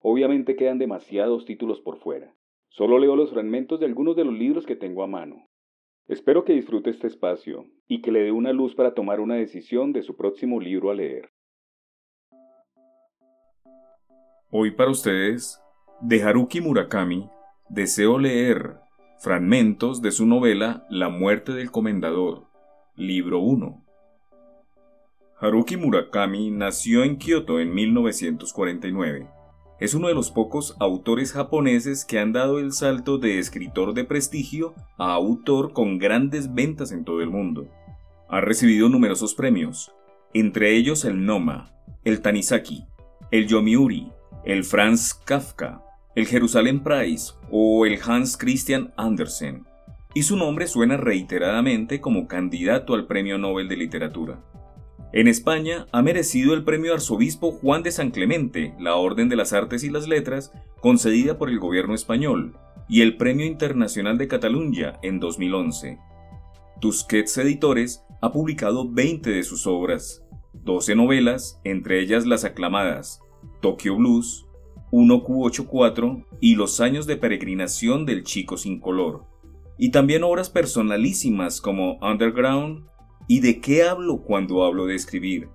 Obviamente quedan demasiados títulos por fuera. Solo leo los fragmentos de algunos de los libros que tengo a mano. Espero que disfrute este espacio y que le dé una luz para tomar una decisión de su próximo libro a leer. Hoy para ustedes, de Haruki Murakami, deseo leer fragmentos de su novela La muerte del comendador, libro 1. Haruki Murakami nació en Kioto en 1949 es uno de los pocos autores japoneses que han dado el salto de escritor de prestigio a autor con grandes ventas en todo el mundo. Ha recibido numerosos premios, entre ellos el Noma, el Tanizaki, el Yomiuri, el Franz Kafka, el Jerusalem Prize o el Hans Christian Andersen, y su nombre suena reiteradamente como candidato al Premio Nobel de Literatura. En España ha merecido el premio Arzobispo Juan de San Clemente, la Orden de las Artes y las Letras, concedida por el gobierno español, y el Premio Internacional de Cataluña en 2011. Tusquets Editores ha publicado 20 de sus obras, 12 novelas, entre ellas las aclamadas Tokyo Blues, 1Q84 y Los años de peregrinación del chico sin color, y también obras personalísimas como Underground, ¿Y de qué hablo cuando hablo de escribir?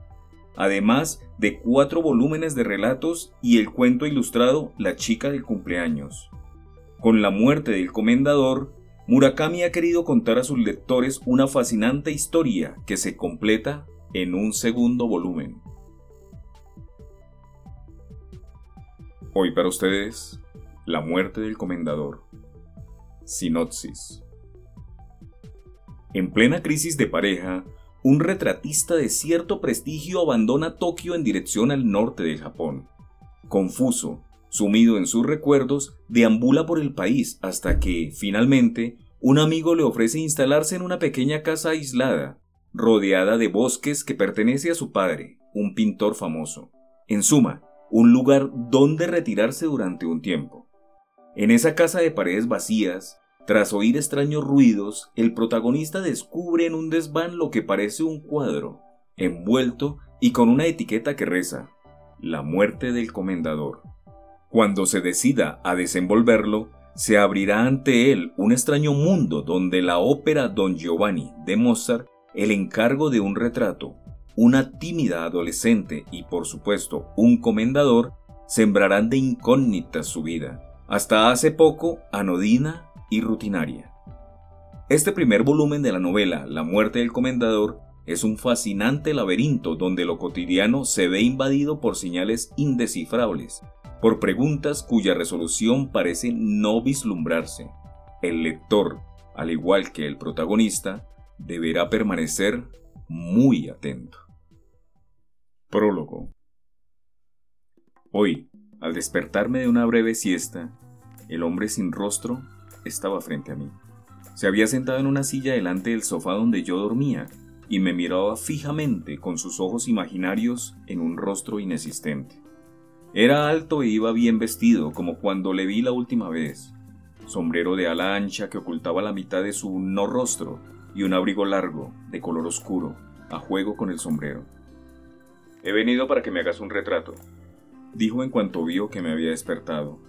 Además de cuatro volúmenes de relatos y el cuento ilustrado La chica del cumpleaños. Con la muerte del comendador, Murakami ha querido contar a sus lectores una fascinante historia que se completa en un segundo volumen. Hoy para ustedes, La muerte del comendador. Sinopsis. En plena crisis de pareja, un retratista de cierto prestigio abandona Tokio en dirección al norte de Japón. Confuso, sumido en sus recuerdos, deambula por el país hasta que, finalmente, un amigo le ofrece instalarse en una pequeña casa aislada, rodeada de bosques que pertenece a su padre, un pintor famoso. En suma, un lugar donde retirarse durante un tiempo. En esa casa de paredes vacías, tras oír extraños ruidos, el protagonista descubre en un desván lo que parece un cuadro, envuelto y con una etiqueta que reza, La muerte del comendador. Cuando se decida a desenvolverlo, se abrirá ante él un extraño mundo donde la ópera Don Giovanni de Mozart, el encargo de un retrato, una tímida adolescente y por supuesto un comendador sembrarán de incógnitas su vida. Hasta hace poco, anodina rutinaria. Este primer volumen de la novela, La muerte del comendador, es un fascinante laberinto donde lo cotidiano se ve invadido por señales indescifrables, por preguntas cuya resolución parece no vislumbrarse. El lector, al igual que el protagonista, deberá permanecer muy atento. Prólogo. Hoy, al despertarme de una breve siesta, el hombre sin rostro estaba frente a mí. Se había sentado en una silla delante del sofá donde yo dormía y me miraba fijamente con sus ojos imaginarios en un rostro inexistente. Era alto e iba bien vestido como cuando le vi la última vez. Sombrero de ala ancha que ocultaba la mitad de su no rostro y un abrigo largo, de color oscuro, a juego con el sombrero. He venido para que me hagas un retrato, dijo en cuanto vio que me había despertado.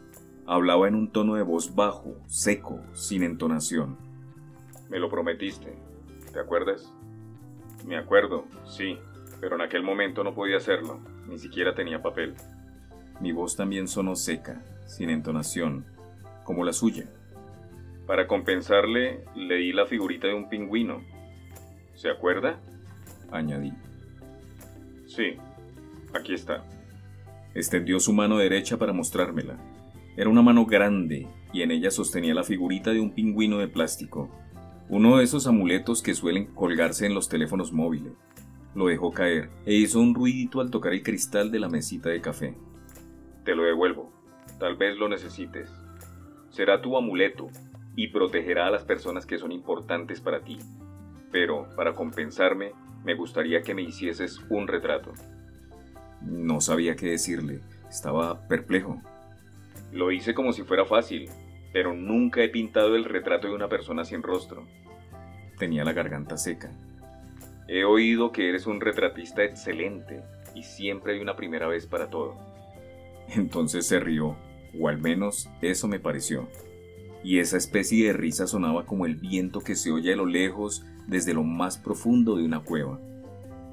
Hablaba en un tono de voz bajo, seco, sin entonación. Me lo prometiste, ¿te acuerdas? Me acuerdo, sí, pero en aquel momento no podía hacerlo, ni siquiera tenía papel. Mi voz también sonó seca, sin entonación, como la suya. Para compensarle, le di la figurita de un pingüino. ¿Se acuerda? Añadí. Sí, aquí está. Extendió su mano derecha para mostrármela. Era una mano grande y en ella sostenía la figurita de un pingüino de plástico, uno de esos amuletos que suelen colgarse en los teléfonos móviles. Lo dejó caer e hizo un ruidito al tocar el cristal de la mesita de café. Te lo devuelvo, Tal vez lo necesites. Será tu amuleto y protegerá a las personas que son importantes para ti. Pero, para compensarme, me gustaría que me hicieses un retrato. No sabía qué decirle. Estaba perplejo. Lo hice como si fuera fácil, pero nunca he pintado el retrato de una persona sin rostro. Tenía la garganta seca. He oído que eres un retratista excelente y siempre hay una primera vez para todo. Entonces se rió, o al menos eso me pareció. Y esa especie de risa sonaba como el viento que se oye a lo lejos desde lo más profundo de una cueva.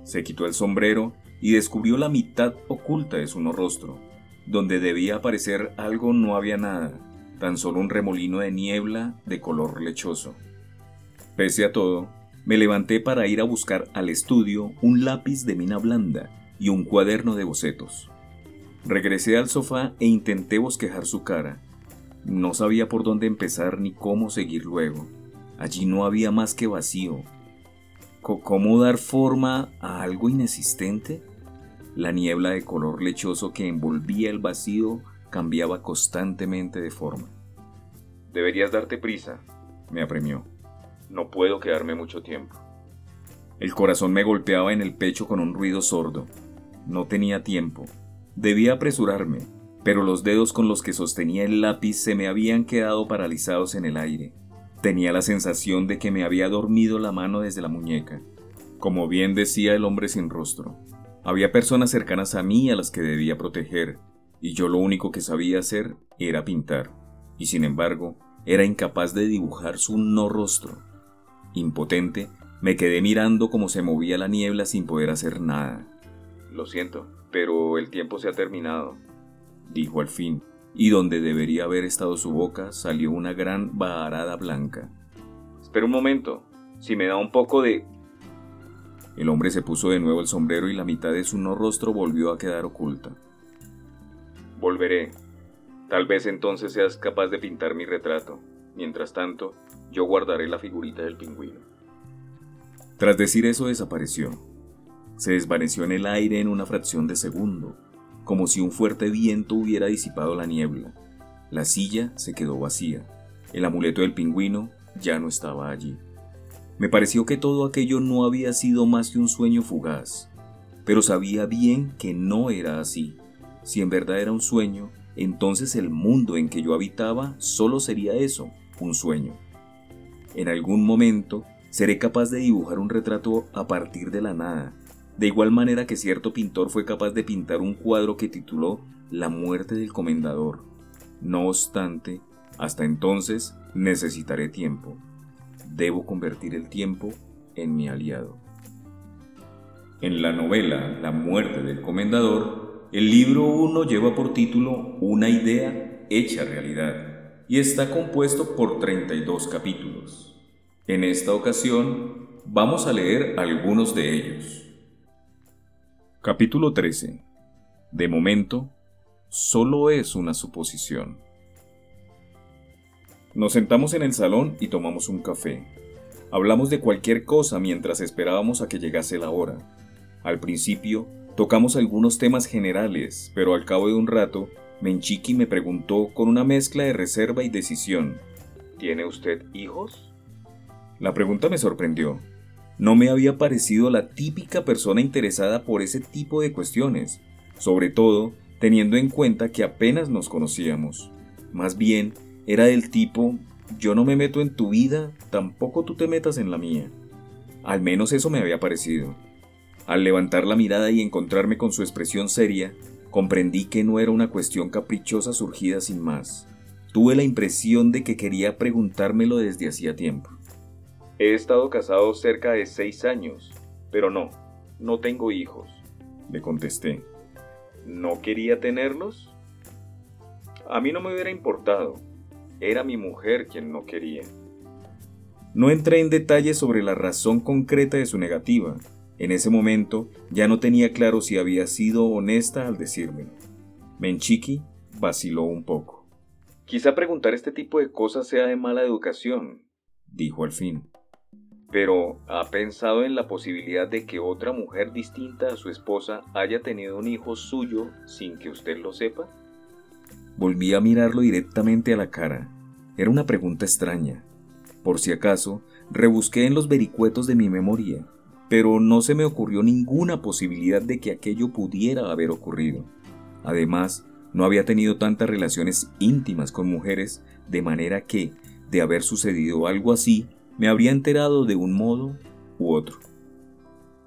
Se quitó el sombrero y descubrió la mitad oculta de su no rostro. Donde debía aparecer algo no había nada, tan solo un remolino de niebla de color lechoso. Pese a todo, me levanté para ir a buscar al estudio un lápiz de mina blanda y un cuaderno de bocetos. Regresé al sofá e intenté bosquejar su cara. No sabía por dónde empezar ni cómo seguir luego. Allí no había más que vacío. ¿Cómo dar forma a algo inexistente? La niebla de color lechoso que envolvía el vacío cambiaba constantemente de forma. Deberías darte prisa, me apremió. No puedo quedarme mucho tiempo. El corazón me golpeaba en el pecho con un ruido sordo. No tenía tiempo. Debía apresurarme, pero los dedos con los que sostenía el lápiz se me habían quedado paralizados en el aire. Tenía la sensación de que me había dormido la mano desde la muñeca. Como bien decía el hombre sin rostro, había personas cercanas a mí a las que debía proteger, y yo lo único que sabía hacer era pintar, y sin embargo, era incapaz de dibujar su no rostro. Impotente, me quedé mirando cómo se movía la niebla sin poder hacer nada. Lo siento, pero el tiempo se ha terminado, dijo al fin, y donde debería haber estado su boca salió una gran baharada blanca. Espera un momento, si me da un poco de el hombre se puso de nuevo el sombrero y la mitad de su no rostro volvió a quedar oculta. Volveré. Tal vez entonces seas capaz de pintar mi retrato. Mientras tanto, yo guardaré la figurita del pingüino. Tras decir eso desapareció. Se desvaneció en el aire en una fracción de segundo, como si un fuerte viento hubiera disipado la niebla. La silla se quedó vacía. El amuleto del pingüino ya no estaba allí. Me pareció que todo aquello no había sido más que un sueño fugaz, pero sabía bien que no era así. Si en verdad era un sueño, entonces el mundo en que yo habitaba solo sería eso, un sueño. En algún momento seré capaz de dibujar un retrato a partir de la nada, de igual manera que cierto pintor fue capaz de pintar un cuadro que tituló La muerte del comendador. No obstante, hasta entonces necesitaré tiempo debo convertir el tiempo en mi aliado. En la novela La muerte del comendador, el libro 1 lleva por título Una idea hecha realidad y está compuesto por 32 capítulos. En esta ocasión vamos a leer algunos de ellos. Capítulo 13. De momento, solo es una suposición. Nos sentamos en el salón y tomamos un café. Hablamos de cualquier cosa mientras esperábamos a que llegase la hora. Al principio, tocamos algunos temas generales, pero al cabo de un rato, Menchiki me preguntó con una mezcla de reserva y decisión. ¿Tiene usted hijos? La pregunta me sorprendió. No me había parecido la típica persona interesada por ese tipo de cuestiones, sobre todo teniendo en cuenta que apenas nos conocíamos. Más bien, era del tipo, yo no me meto en tu vida, tampoco tú te metas en la mía. Al menos eso me había parecido. Al levantar la mirada y encontrarme con su expresión seria, comprendí que no era una cuestión caprichosa surgida sin más. Tuve la impresión de que quería preguntármelo desde hacía tiempo. He estado casado cerca de seis años, pero no, no tengo hijos. Le contesté. ¿No quería tenerlos? A mí no me hubiera importado, era mi mujer quien no quería. No entré en detalles sobre la razón concreta de su negativa. En ese momento ya no tenía claro si había sido honesta al decírmelo. Menchiki vaciló un poco. Quizá preguntar este tipo de cosas sea de mala educación, dijo al fin. Pero, ¿ha pensado en la posibilidad de que otra mujer distinta a su esposa haya tenido un hijo suyo sin que usted lo sepa? Volví a mirarlo directamente a la cara. Era una pregunta extraña. Por si acaso, rebusqué en los vericuetos de mi memoria, pero no se me ocurrió ninguna posibilidad de que aquello pudiera haber ocurrido. Además, no había tenido tantas relaciones íntimas con mujeres, de manera que, de haber sucedido algo así, me habría enterado de un modo u otro.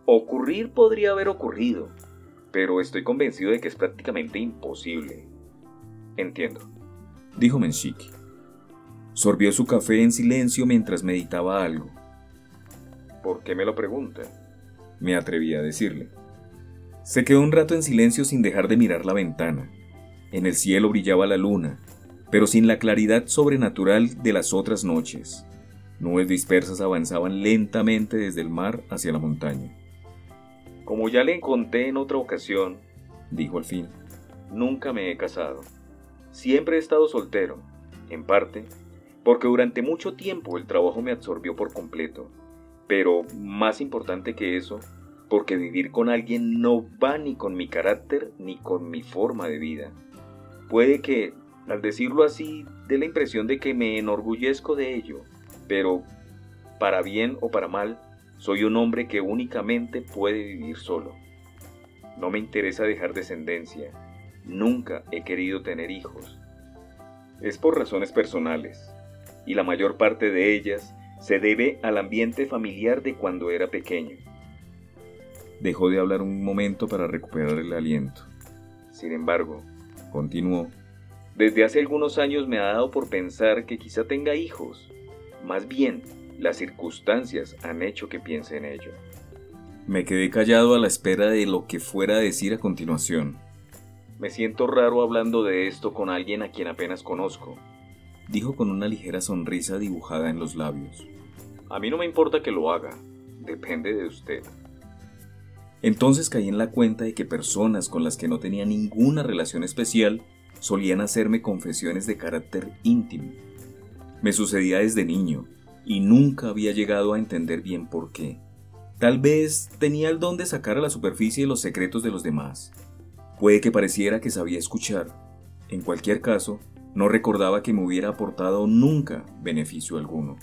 Ocurrir podría haber ocurrido, pero estoy convencido de que es prácticamente imposible. Entiendo, dijo Menshiki. Sorbió su café en silencio mientras meditaba algo. ¿Por qué me lo pregunta? Me atreví a decirle. Se quedó un rato en silencio sin dejar de mirar la ventana. En el cielo brillaba la luna, pero sin la claridad sobrenatural de las otras noches. Nubes dispersas avanzaban lentamente desde el mar hacia la montaña. Como ya le conté en otra ocasión, dijo al fin, nunca me he casado. Siempre he estado soltero, en parte, porque durante mucho tiempo el trabajo me absorbió por completo. Pero más importante que eso, porque vivir con alguien no va ni con mi carácter ni con mi forma de vida. Puede que, al decirlo así, dé la impresión de que me enorgullezco de ello, pero, para bien o para mal, soy un hombre que únicamente puede vivir solo. No me interesa dejar descendencia. Nunca he querido tener hijos. Es por razones personales, y la mayor parte de ellas se debe al ambiente familiar de cuando era pequeño. Dejó de hablar un momento para recuperar el aliento. Sin embargo, continuó, desde hace algunos años me ha dado por pensar que quizá tenga hijos. Más bien, las circunstancias han hecho que piense en ello. Me quedé callado a la espera de lo que fuera a decir a continuación. Me siento raro hablando de esto con alguien a quien apenas conozco, dijo con una ligera sonrisa dibujada en los labios. A mí no me importa que lo haga, depende de usted. Entonces caí en la cuenta de que personas con las que no tenía ninguna relación especial solían hacerme confesiones de carácter íntimo. Me sucedía desde niño, y nunca había llegado a entender bien por qué. Tal vez tenía el don de sacar a la superficie los secretos de los demás. Puede que pareciera que sabía escuchar. En cualquier caso, no recordaba que me hubiera aportado nunca beneficio alguno.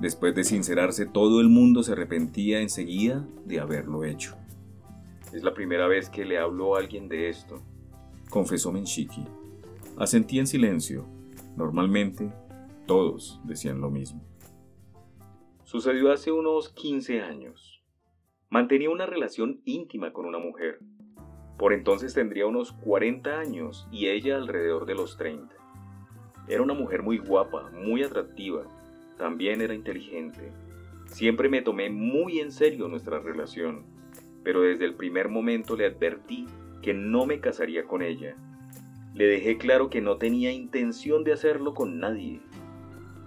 Después de sincerarse, todo el mundo se arrepentía enseguida de haberlo hecho. Es la primera vez que le hablo a alguien de esto, confesó Menshiki. Asentí en silencio. Normalmente, todos decían lo mismo. Sucedió hace unos 15 años. Mantenía una relación íntima con una mujer. Por entonces tendría unos 40 años y ella alrededor de los 30. Era una mujer muy guapa, muy atractiva. También era inteligente. Siempre me tomé muy en serio nuestra relación, pero desde el primer momento le advertí que no me casaría con ella. Le dejé claro que no tenía intención de hacerlo con nadie.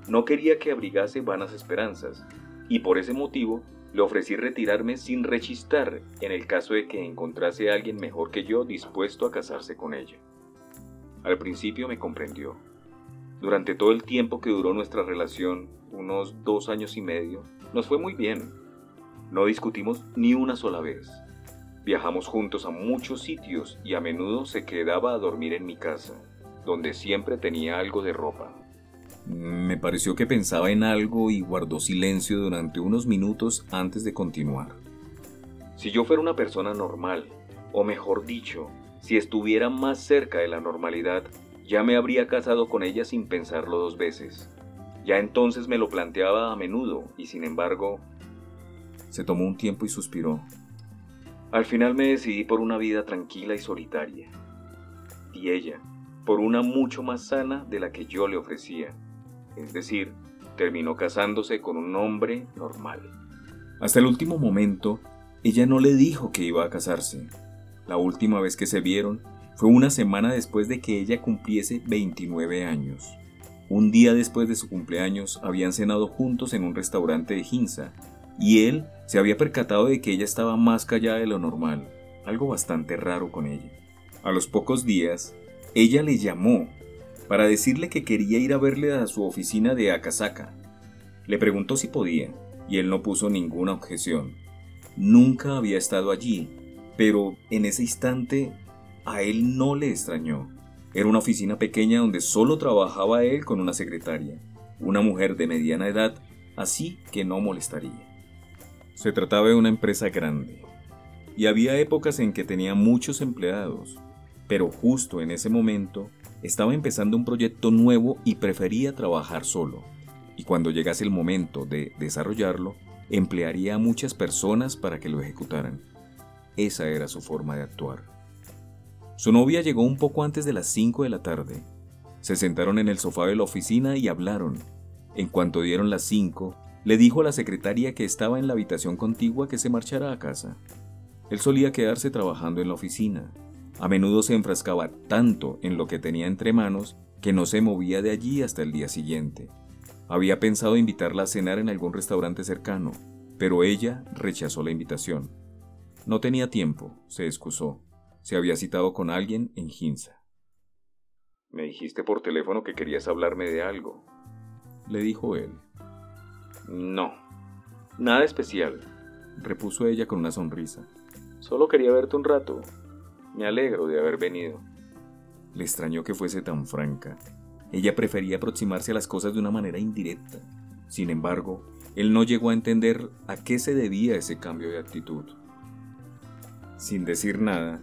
No quería que abrigase vanas esperanzas, y por ese motivo le ofrecí retirarme sin rechistar en el caso de que encontrase a alguien mejor que yo dispuesto a casarse con ella. Al principio me comprendió. Durante todo el tiempo que duró nuestra relación, unos dos años y medio, nos fue muy bien. No discutimos ni una sola vez. Viajamos juntos a muchos sitios y a menudo se quedaba a dormir en mi casa, donde siempre tenía algo de ropa. Me pareció que pensaba en algo y guardó silencio durante unos minutos antes de continuar. Si yo fuera una persona normal, o mejor dicho, si estuviera más cerca de la normalidad, ya me habría casado con ella sin pensarlo dos veces. Ya entonces me lo planteaba a menudo y sin embargo... Se tomó un tiempo y suspiró. Al final me decidí por una vida tranquila y solitaria. Y ella, por una mucho más sana de la que yo le ofrecía es decir, terminó casándose con un hombre normal. Hasta el último momento, ella no le dijo que iba a casarse. La última vez que se vieron fue una semana después de que ella cumpliese 29 años. Un día después de su cumpleaños habían cenado juntos en un restaurante de Ginza, y él se había percatado de que ella estaba más callada de lo normal, algo bastante raro con ella. A los pocos días, ella le llamó para decirle que quería ir a verle a su oficina de Akasaka. Le preguntó si podía, y él no puso ninguna objeción. Nunca había estado allí, pero en ese instante a él no le extrañó. Era una oficina pequeña donde solo trabajaba él con una secretaria, una mujer de mediana edad, así que no molestaría. Se trataba de una empresa grande, y había épocas en que tenía muchos empleados, pero justo en ese momento estaba empezando un proyecto nuevo y prefería trabajar solo, y cuando llegase el momento de desarrollarlo, emplearía a muchas personas para que lo ejecutaran. Esa era su forma de actuar. Su novia llegó un poco antes de las 5 de la tarde. Se sentaron en el sofá de la oficina y hablaron. En cuanto dieron las 5, le dijo a la secretaria que estaba en la habitación contigua que se marchara a casa. Él solía quedarse trabajando en la oficina. A menudo se enfrascaba tanto en lo que tenía entre manos que no se movía de allí hasta el día siguiente. Había pensado invitarla a cenar en algún restaurante cercano, pero ella rechazó la invitación. No tenía tiempo, se excusó. Se había citado con alguien en Ginza. Me dijiste por teléfono que querías hablarme de algo, le dijo él. No, nada especial, repuso ella con una sonrisa. Solo quería verte un rato. Me alegro de haber venido. Le extrañó que fuese tan franca. Ella prefería aproximarse a las cosas de una manera indirecta. Sin embargo, él no llegó a entender a qué se debía ese cambio de actitud. Sin decir nada,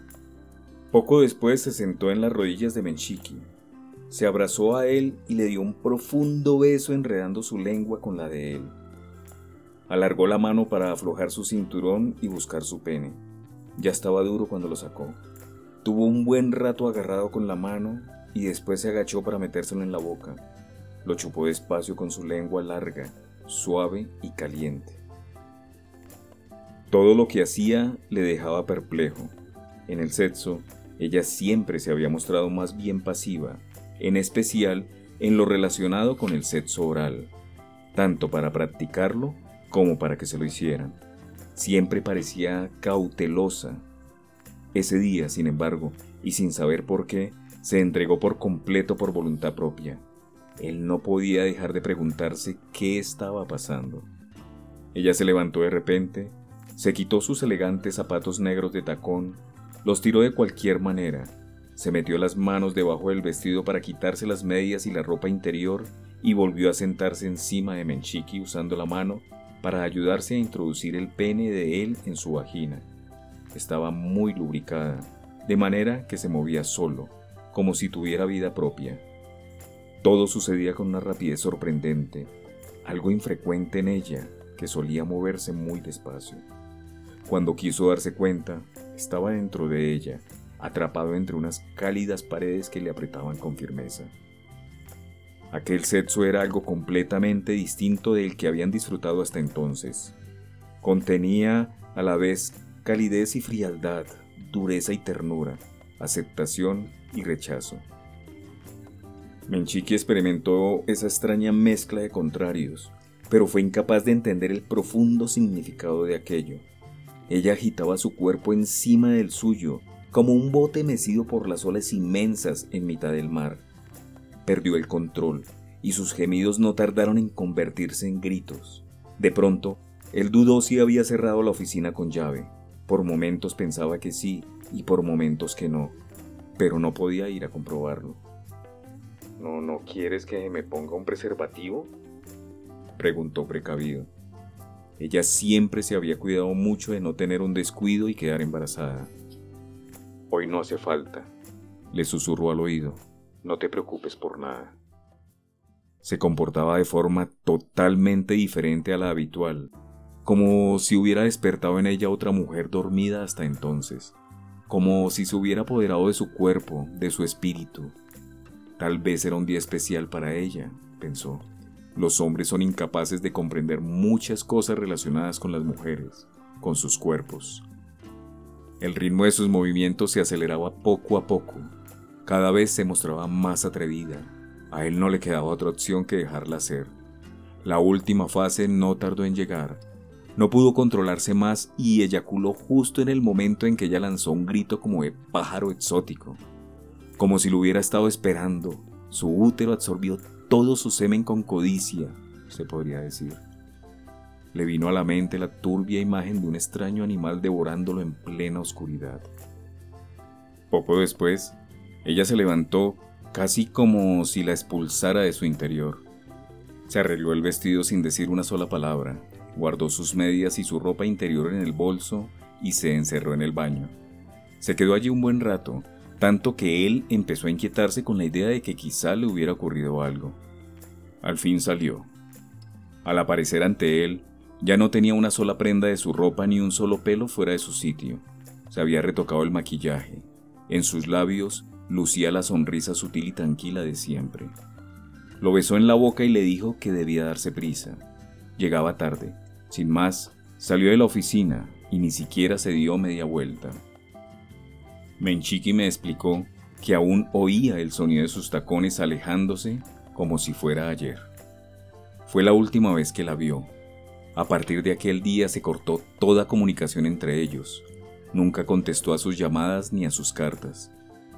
poco después se sentó en las rodillas de Menchiki, se abrazó a él y le dio un profundo beso enredando su lengua con la de él. Alargó la mano para aflojar su cinturón y buscar su pene. Ya estaba duro cuando lo sacó. Tuvo un buen rato agarrado con la mano y después se agachó para metérselo en la boca. Lo chupó despacio con su lengua larga, suave y caliente. Todo lo que hacía le dejaba perplejo. En el sexo, ella siempre se había mostrado más bien pasiva, en especial en lo relacionado con el sexo oral, tanto para practicarlo como para que se lo hicieran. Siempre parecía cautelosa. Ese día, sin embargo, y sin saber por qué, se entregó por completo por voluntad propia. Él no podía dejar de preguntarse qué estaba pasando. Ella se levantó de repente, se quitó sus elegantes zapatos negros de tacón, los tiró de cualquier manera, se metió las manos debajo del vestido para quitarse las medias y la ropa interior y volvió a sentarse encima de Menchiki usando la mano para ayudarse a introducir el pene de él en su vagina. Estaba muy lubricada, de manera que se movía solo, como si tuviera vida propia. Todo sucedía con una rapidez sorprendente, algo infrecuente en ella, que solía moverse muy despacio. Cuando quiso darse cuenta, estaba dentro de ella, atrapado entre unas cálidas paredes que le apretaban con firmeza. Aquel sexo era algo completamente distinto del que habían disfrutado hasta entonces. Contenía a la vez calidez y frialdad, dureza y ternura, aceptación y rechazo. Menchiki experimentó esa extraña mezcla de contrarios, pero fue incapaz de entender el profundo significado de aquello. Ella agitaba su cuerpo encima del suyo, como un bote mecido por las olas inmensas en mitad del mar. Perdió el control y sus gemidos no tardaron en convertirse en gritos. De pronto, él dudó si había cerrado la oficina con llave. Por momentos pensaba que sí y por momentos que no, pero no podía ir a comprobarlo. ¿No, no quieres que me ponga un preservativo? Preguntó precavido. Ella siempre se había cuidado mucho de no tener un descuido y quedar embarazada. Hoy no hace falta, le susurró al oído. No te preocupes por nada. Se comportaba de forma totalmente diferente a la habitual, como si hubiera despertado en ella otra mujer dormida hasta entonces, como si se hubiera apoderado de su cuerpo, de su espíritu. Tal vez era un día especial para ella, pensó. Los hombres son incapaces de comprender muchas cosas relacionadas con las mujeres, con sus cuerpos, el ritmo de sus movimientos se aceleraba poco a poco. Cada vez se mostraba más atrevida. A él no le quedaba otra opción que dejarla ser. La última fase no tardó en llegar. No pudo controlarse más y eyaculó justo en el momento en que ella lanzó un grito como de pájaro exótico. Como si lo hubiera estado esperando, su útero absorbió todo su semen con codicia, se podría decir. Le vino a la mente la turbia imagen de un extraño animal devorándolo en plena oscuridad. Poco después, Ella se levantó casi como si la expulsara de su interior. Se arregló el vestido sin decir una sola palabra, guardó sus medias y su ropa interior en el bolso y se encerró en el baño. Se quedó allí un buen rato, tanto que él empezó a inquietarse con la idea de que quizá le hubiera ocurrido algo. Al fin salió. Al aparecer ante él, ya no tenía una sola prenda de su ropa ni un solo pelo fuera de su sitio. Se había retocado el maquillaje. En sus labios lucía la sonrisa sutil y tranquila de siempre. Lo besó en la boca y le dijo que debía darse prisa. Llegaba tarde. Sin más, salió de la oficina y ni siquiera se dio media vuelta. Menchiki me explicó que aún oía el sonido de sus tacones alejándose como si fuera ayer. Fue la última vez que la vio. A partir de aquel día se cortó toda comunicación entre ellos. Nunca contestó a sus llamadas ni a sus cartas.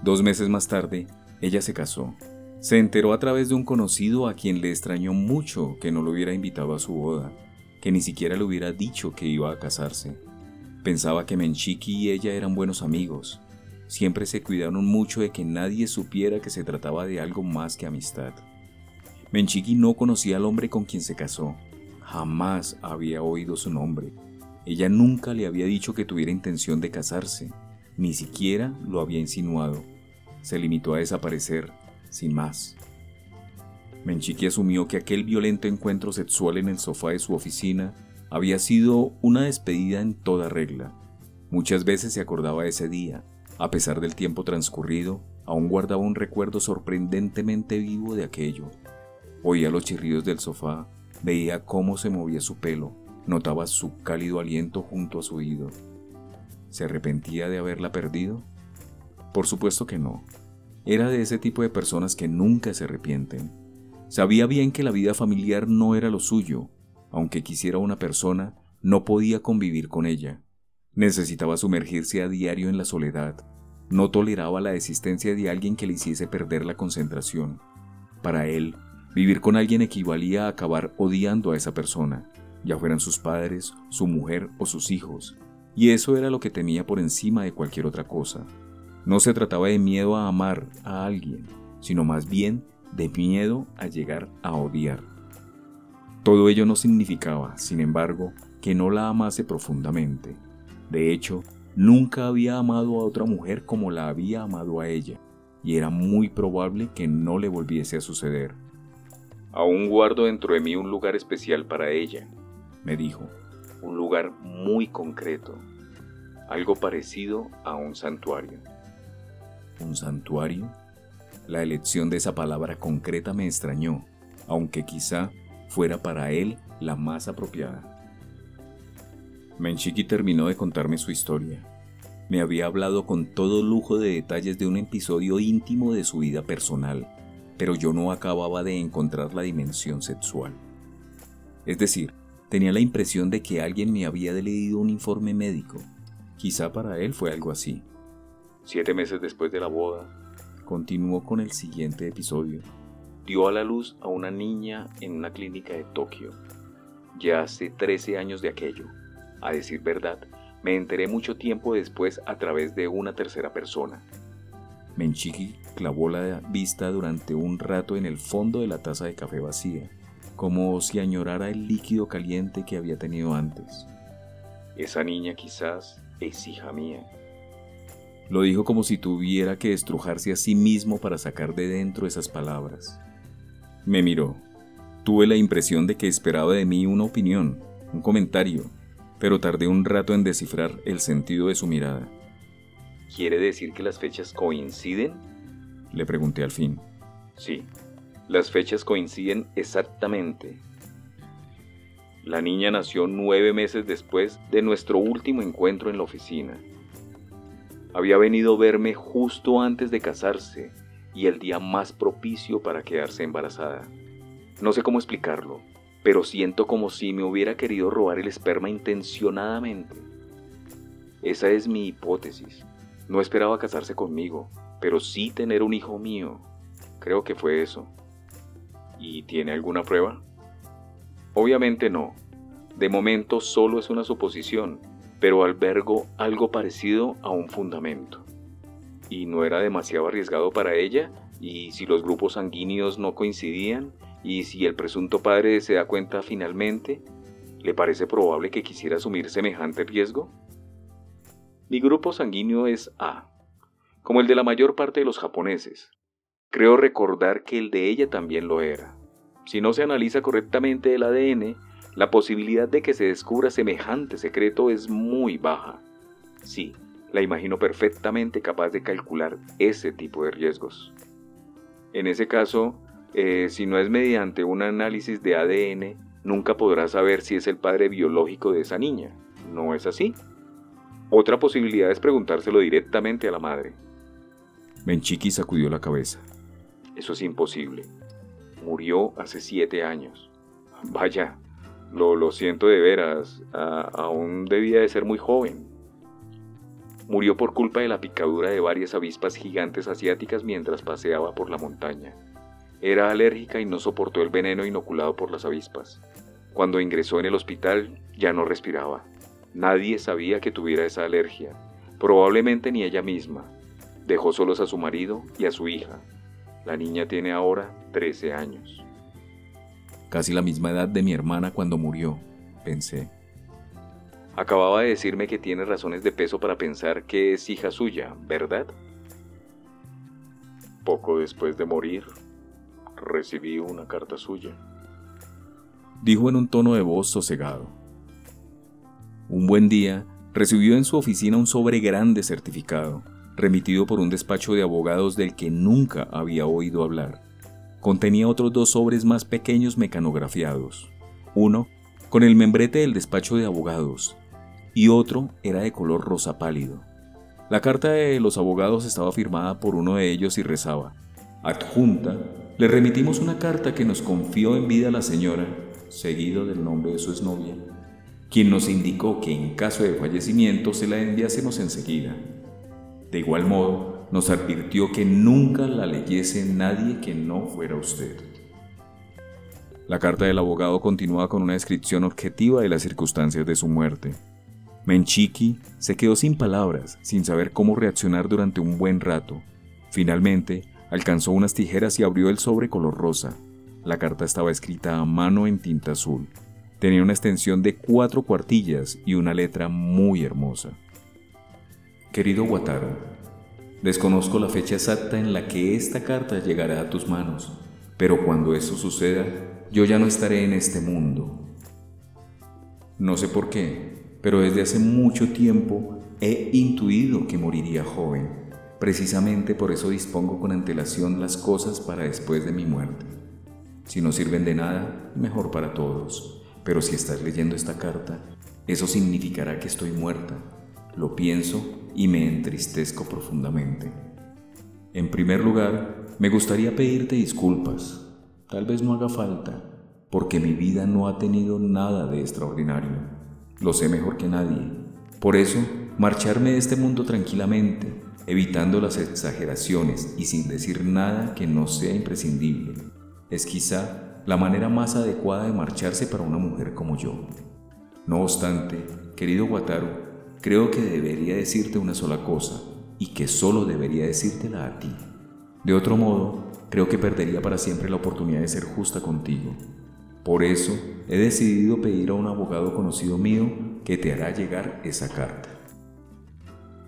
Dos meses más tarde, ella se casó. Se enteró a través de un conocido a quien le extrañó mucho que no lo hubiera invitado a su boda, que ni siquiera le hubiera dicho que iba a casarse. Pensaba que Menchiki y ella eran buenos amigos. Siempre se cuidaron mucho de que nadie supiera que se trataba de algo más que amistad. Menchiki no conocía al hombre con quien se casó. Jamás había oído su nombre. Ella nunca le había dicho que tuviera intención de casarse, ni siquiera lo había insinuado. Se limitó a desaparecer sin más. Menchiki asumió que aquel violento encuentro sexual en el sofá de su oficina había sido una despedida en toda regla. Muchas veces se acordaba de ese día. A pesar del tiempo transcurrido, aún guardaba un recuerdo sorprendentemente vivo de aquello. Oía los chirridos del sofá, veía cómo se movía su pelo, notaba su cálido aliento junto a su oído. ¿Se arrepentía de haberla perdido? Por supuesto que no. Era de ese tipo de personas que nunca se arrepienten. Sabía bien que la vida familiar no era lo suyo. Aunque quisiera una persona, no podía convivir con ella. Necesitaba sumergirse a diario en la soledad. No toleraba la existencia de alguien que le hiciese perder la concentración. Para él, vivir con alguien equivalía a acabar odiando a esa persona, ya fueran sus padres, su mujer o sus hijos, y eso era lo que temía por encima de cualquier otra cosa. No se trataba de miedo a amar a alguien, sino más bien de miedo a llegar a odiar. Todo ello no significaba, sin embargo, que no la amase profundamente. De hecho, nunca había amado a otra mujer como la había amado a ella, y era muy probable que no le volviese a suceder. Aún guardo dentro de mí un lugar especial para ella, me dijo, un lugar muy concreto, algo parecido a un santuario un santuario? La elección de esa palabra concreta me extrañó, aunque quizá fuera para él la más apropiada. Menchiki terminó de contarme su historia. Me había hablado con todo lujo de detalles de un episodio íntimo de su vida personal, pero yo no acababa de encontrar la dimensión sexual. Es decir, tenía la impresión de que alguien me había leído un informe médico. Quizá para él fue algo así. Siete meses después de la boda, continuó con el siguiente episodio. Dio a la luz a una niña en una clínica de Tokio. Ya hace 13 años de aquello. A decir verdad, me enteré mucho tiempo después a través de una tercera persona. Menchiki clavó la vista durante un rato en el fondo de la taza de café vacía, como si añorara el líquido caliente que había tenido antes. Esa niña quizás es hija mía. Lo dijo como si tuviera que estrujarse a sí mismo para sacar de dentro esas palabras. Me miró. Tuve la impresión de que esperaba de mí una opinión, un comentario, pero tardé un rato en descifrar el sentido de su mirada. ¿Quiere decir que las fechas coinciden? Le pregunté al fin. Sí, las fechas coinciden exactamente. La niña nació nueve meses después de nuestro último encuentro en la oficina. Había venido a verme justo antes de casarse y el día más propicio para quedarse embarazada. No sé cómo explicarlo, pero siento como si me hubiera querido robar el esperma intencionadamente. Esa es mi hipótesis. No esperaba casarse conmigo, pero sí tener un hijo mío. Creo que fue eso. ¿Y tiene alguna prueba? Obviamente no. De momento solo es una suposición, pero albergo algo parecido a un fundamento. y no era demasiado arriesgado para ella, y si los grupos sanguíneos no coincidían, y si el presunto padre se da cuenta finalmente, ¿le parece probable que quisiera asumir semejante riesgo? Mi grupo sanguíneo es A, como el de la mayor parte de los japoneses. Creo recordar que el de ella también lo era. Si no se analiza correctamente el ADN, la posibilidad de que se descubra semejante secreto es muy baja. Sí, la imagino perfectamente capaz de calcular ese tipo de riesgos. En ese caso, eh, si no es mediante un análisis de ADN, nunca podrá saber si es el padre biológico de esa niña. ¿No es así? Otra posibilidad es preguntárselo directamente a la madre. Menchiki sacudió la cabeza. Eso es imposible. Murió hace siete años. Vaya, lo, siento de veras, aún debía de ser muy joven. Murió por culpa de la picadura de varias avispas gigantes asiáticas mientras paseaba por la montaña. Era alérgica y no soportó el veneno inoculado por las avispas. Cuando ingresó en el hospital ya no respiraba. Nadie sabía que tuviera esa alergia, probablemente ni ella misma. Dejó solos a su marido y a su hija. La niña tiene ahora 13 años. Casi la misma edad de mi hermana cuando murió, pensé. Acababa de decirme que tiene razones de peso para pensar que es hija suya, ¿verdad? Poco después de morir, recibí una carta suya. Dijo en un tono de voz sosegado. Un buen día, recibió en su oficina un sobre grande certificado, remitido por un despacho de abogados del que nunca había oído hablar. Contenía otros dos sobres más pequeños mecanografiados. Uno con el membrete del despacho de abogados y otro era de color rosa pálido. La carta de los abogados estaba firmada por uno de ellos y rezaba, Adjunta, le remitimos una carta que nos confió en vida la señora, seguido del nombre de su exnovia, quien nos indicó que en caso de fallecimiento se la enviásemos enseguida. De igual modo, nos advirtió que nunca la leyese nadie que no fuera usted. La carta del abogado continúa con una descripción objetiva de las circunstancias de su muerte. Menchiki se quedó sin palabras, sin saber cómo reaccionar durante un buen rato. Finalmente, alcanzó unas tijeras y abrió el sobre color rosa. La carta estaba escrita a mano en tinta azul. Tenía una extensión de cuatro cuartillas y una letra muy hermosa. Querido Wataru, desconozco la fecha exacta en la que esta carta llegará a tus manos, pero cuando eso suceda, yo ya no estaré en este mundo. No sé por qué, pero desde hace mucho tiempo he intuido que moriría joven. Precisamente por eso dispongo con antelación las cosas para después de mi muerte. Si no sirven de nada, mejor para todos. Pero si estás leyendo esta carta, eso significará que estoy muerta. Lo pienso y me entristezco profundamente. En primer lugar, me gustaría pedirte disculpas. Tal vez no haga falta, porque mi vida no ha tenido nada de extraordinario. Lo sé mejor que nadie. Por eso, marcharme de este mundo tranquilamente, evitando las exageraciones y sin decir nada que no sea imprescindible, es quizá la manera más adecuada de marcharse para una mujer como yo. No obstante, querido Wataru, creo que debería decirte una sola cosa y que solo debería decírtela a ti. De otro modo, creo que perdería para siempre la oportunidad de ser justa contigo. Por eso, he decidido pedir a un abogado conocido mío que te hará llegar esa carta.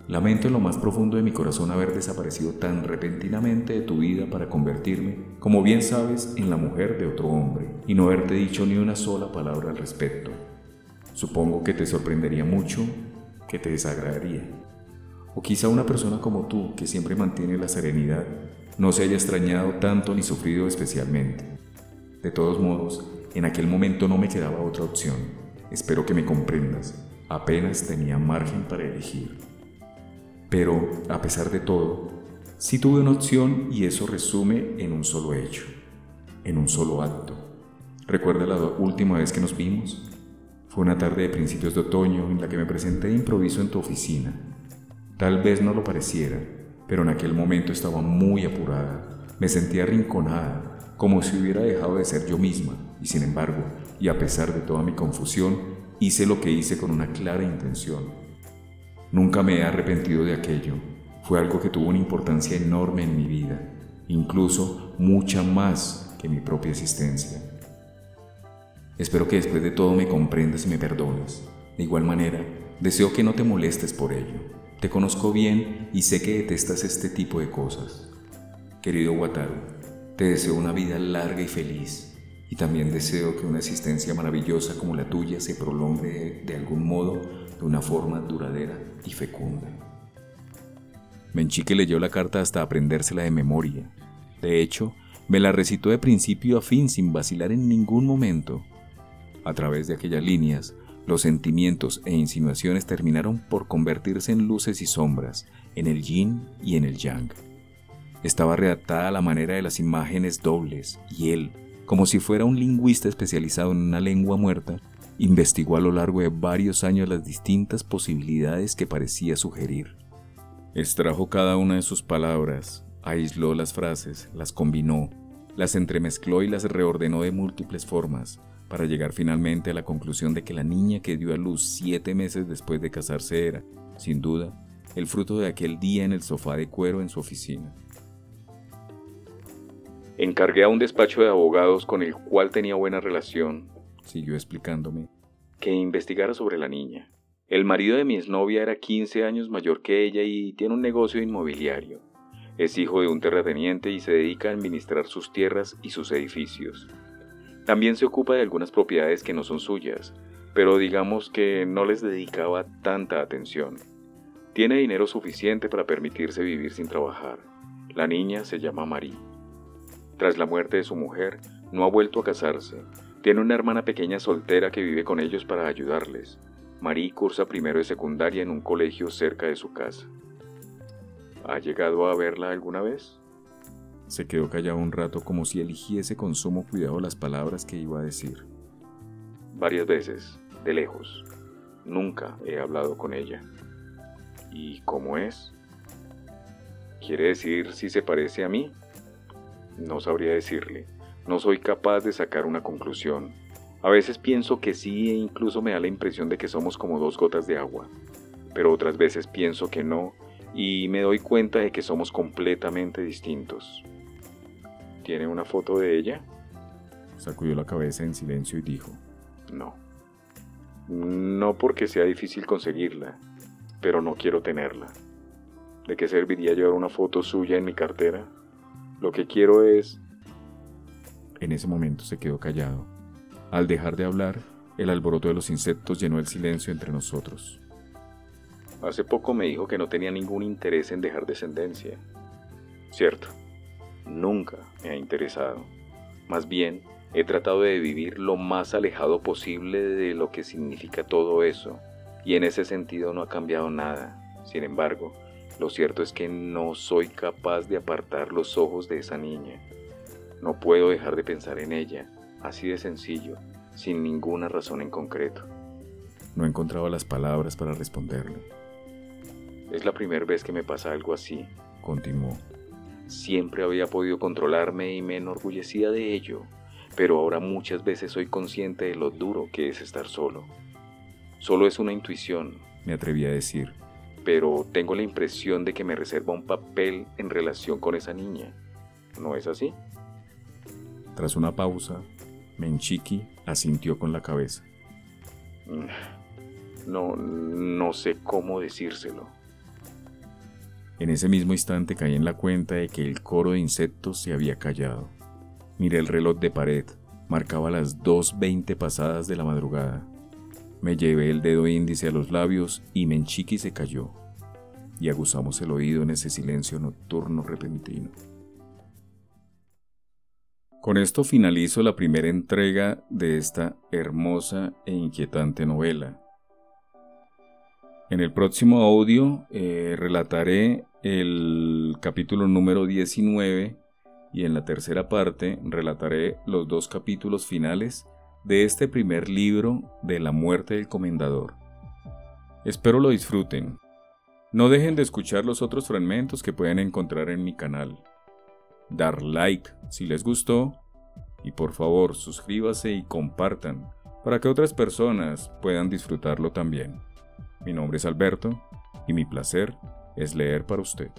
Lamento en lo más profundo de mi corazón haber desaparecido tan repentinamente de tu vida para convertirme, como bien sabes, en la mujer de otro hombre, y no haberte dicho ni una sola palabra al respecto. Supongo que te sorprendería mucho, que te desagradaría. O quizá una persona como tú, que siempre mantiene la serenidad, no se haya extrañado tanto ni sufrido especialmente. De todos modos, en aquel momento no me quedaba otra opción. Espero que me comprendas. Apenas tenía margen para elegir. Pero, a pesar de todo, sí tuve una opción y eso resume en un solo hecho, en un solo acto. ¿Recuerda la última vez que nos vimos? Fue una tarde de principios de otoño en la que me presenté de improviso en tu oficina. Tal vez no lo pareciera, pero en aquel momento estaba muy apurada. Me sentía arrinconada, como si hubiera dejado de ser yo misma, y sin embargo, y a pesar de toda mi confusión, hice lo que hice con una clara intención Nunca me he arrepentido de aquello. fue algo que tuvo una importancia enorme en mi vida, incluso mucha más que mi propia existencia. Espero que después de todo me comprendas y me perdones. De igual manera, deseo que no te molestes por ello. Te conozco bien y sé que detestas este tipo de cosas. Querido Wataru, te deseo una vida larga y feliz, y también deseo que una existencia maravillosa como la tuya se prolongue de algún modo de una forma duradera y fecunda. Menchique leyó la carta hasta aprendérsela de memoria. De hecho, me la recitó de principio a fin sin vacilar en ningún momento. A través de aquellas líneas, los sentimientos e insinuaciones terminaron por convertirse en luces y sombras, en el yin y en el yang. Estaba redactada a la manera de las imágenes dobles, y él, como si fuera un lingüista especializado en una lengua muerta, investigó a lo largo de varios años las distintas posibilidades que parecía sugerir. Extrajo cada una de sus palabras, aisló las frases, las combinó, las entremezcló y las reordenó de múltiples formas, para llegar finalmente a la conclusión de que la niña que dio a luz siete meses después de casarse era, sin duda, el fruto de aquel día en el sofá de cuero en su oficina. Encargué a un despacho de abogados con el cual tenía buena relación, siguió explicándome, que investigara sobre la niña. El marido de mi exnovia era 15 años mayor que ella y tiene un negocio inmobiliario. Es hijo de un terrateniente y se dedica a administrar sus tierras y sus edificios. También se ocupa de algunas propiedades que no son suyas, pero digamos que no les dedicaba tanta atención. Tiene dinero suficiente para permitirse vivir sin trabajar. La niña se llama Marie. Tras la muerte de su mujer, no ha vuelto a casarse. Tiene una hermana pequeña soltera que vive con ellos para ayudarles. Marie cursa primero de secundaria en un colegio cerca de su casa. ¿Ha llegado a verla alguna vez? Se quedó callado un rato como si eligiese con sumo cuidado las palabras que iba a decir. Varias veces, de lejos. Nunca he hablado con ella. ¿Y cómo es? ¿Quiere decir si se parece a mí? No sabría decirle. No soy capaz de sacar una conclusión. A veces pienso que sí e incluso me da la impresión de que somos como dos gotas de agua. Pero otras veces pienso que no y me doy cuenta de que somos completamente distintos. ¿Tiene una foto de ella? Sacudió la cabeza en silencio y dijo, No. No porque sea difícil conseguirla, pero no quiero tenerla. ¿De qué serviría llevar una foto suya en mi cartera? Lo que quiero es... En ese momento se quedó callado. Al dejar de hablar, el alboroto de los insectos llenó el silencio entre nosotros. Hace poco me dijo que no tenía ningún interés en dejar descendencia. Cierto, nunca me ha interesado. Más bien, he tratado de vivir lo más alejado posible de lo que significa todo eso, y en ese sentido no ha cambiado nada. Sin embargo, lo cierto es que no soy capaz de apartar los ojos de esa niña. No puedo dejar de pensar en ella, así de sencillo, sin ninguna razón en concreto. No encontraba las palabras para responderle. Es la primera vez que me pasa algo así, continuó. Siempre había podido controlarme y me enorgullecía de ello, pero ahora muchas veces soy consciente de lo duro que es estar solo. Solo es una intuición, me atreví a decir. Pero tengo la impresión de que me reserva un papel en relación con esa niña. ¿No es así? Tras una pausa, Menchiki asintió con la cabeza. No, no sé cómo decírselo. En ese mismo instante caí en la cuenta de que el coro de insectos se había callado. Miré el reloj de pared, marcaba las 2.20 pasadas de la madrugada. Me llevé el dedo índice a los labios y Menchiqui se cayó, y aguzamos el oído en ese silencio nocturno repentino. Con esto finalizo la primera entrega de esta hermosa e inquietante novela. En el próximo audio eh, relataré el capítulo número 19 y en la tercera parte relataré los dos capítulos finales de este primer libro de la muerte del comendador. Espero lo disfruten. No dejen de escuchar los otros fragmentos que pueden encontrar en mi canal. Dar like si les gustó y por favor suscríbase y compartan para que otras personas puedan disfrutarlo también. Mi nombre es Alberto y mi placer es leer para usted.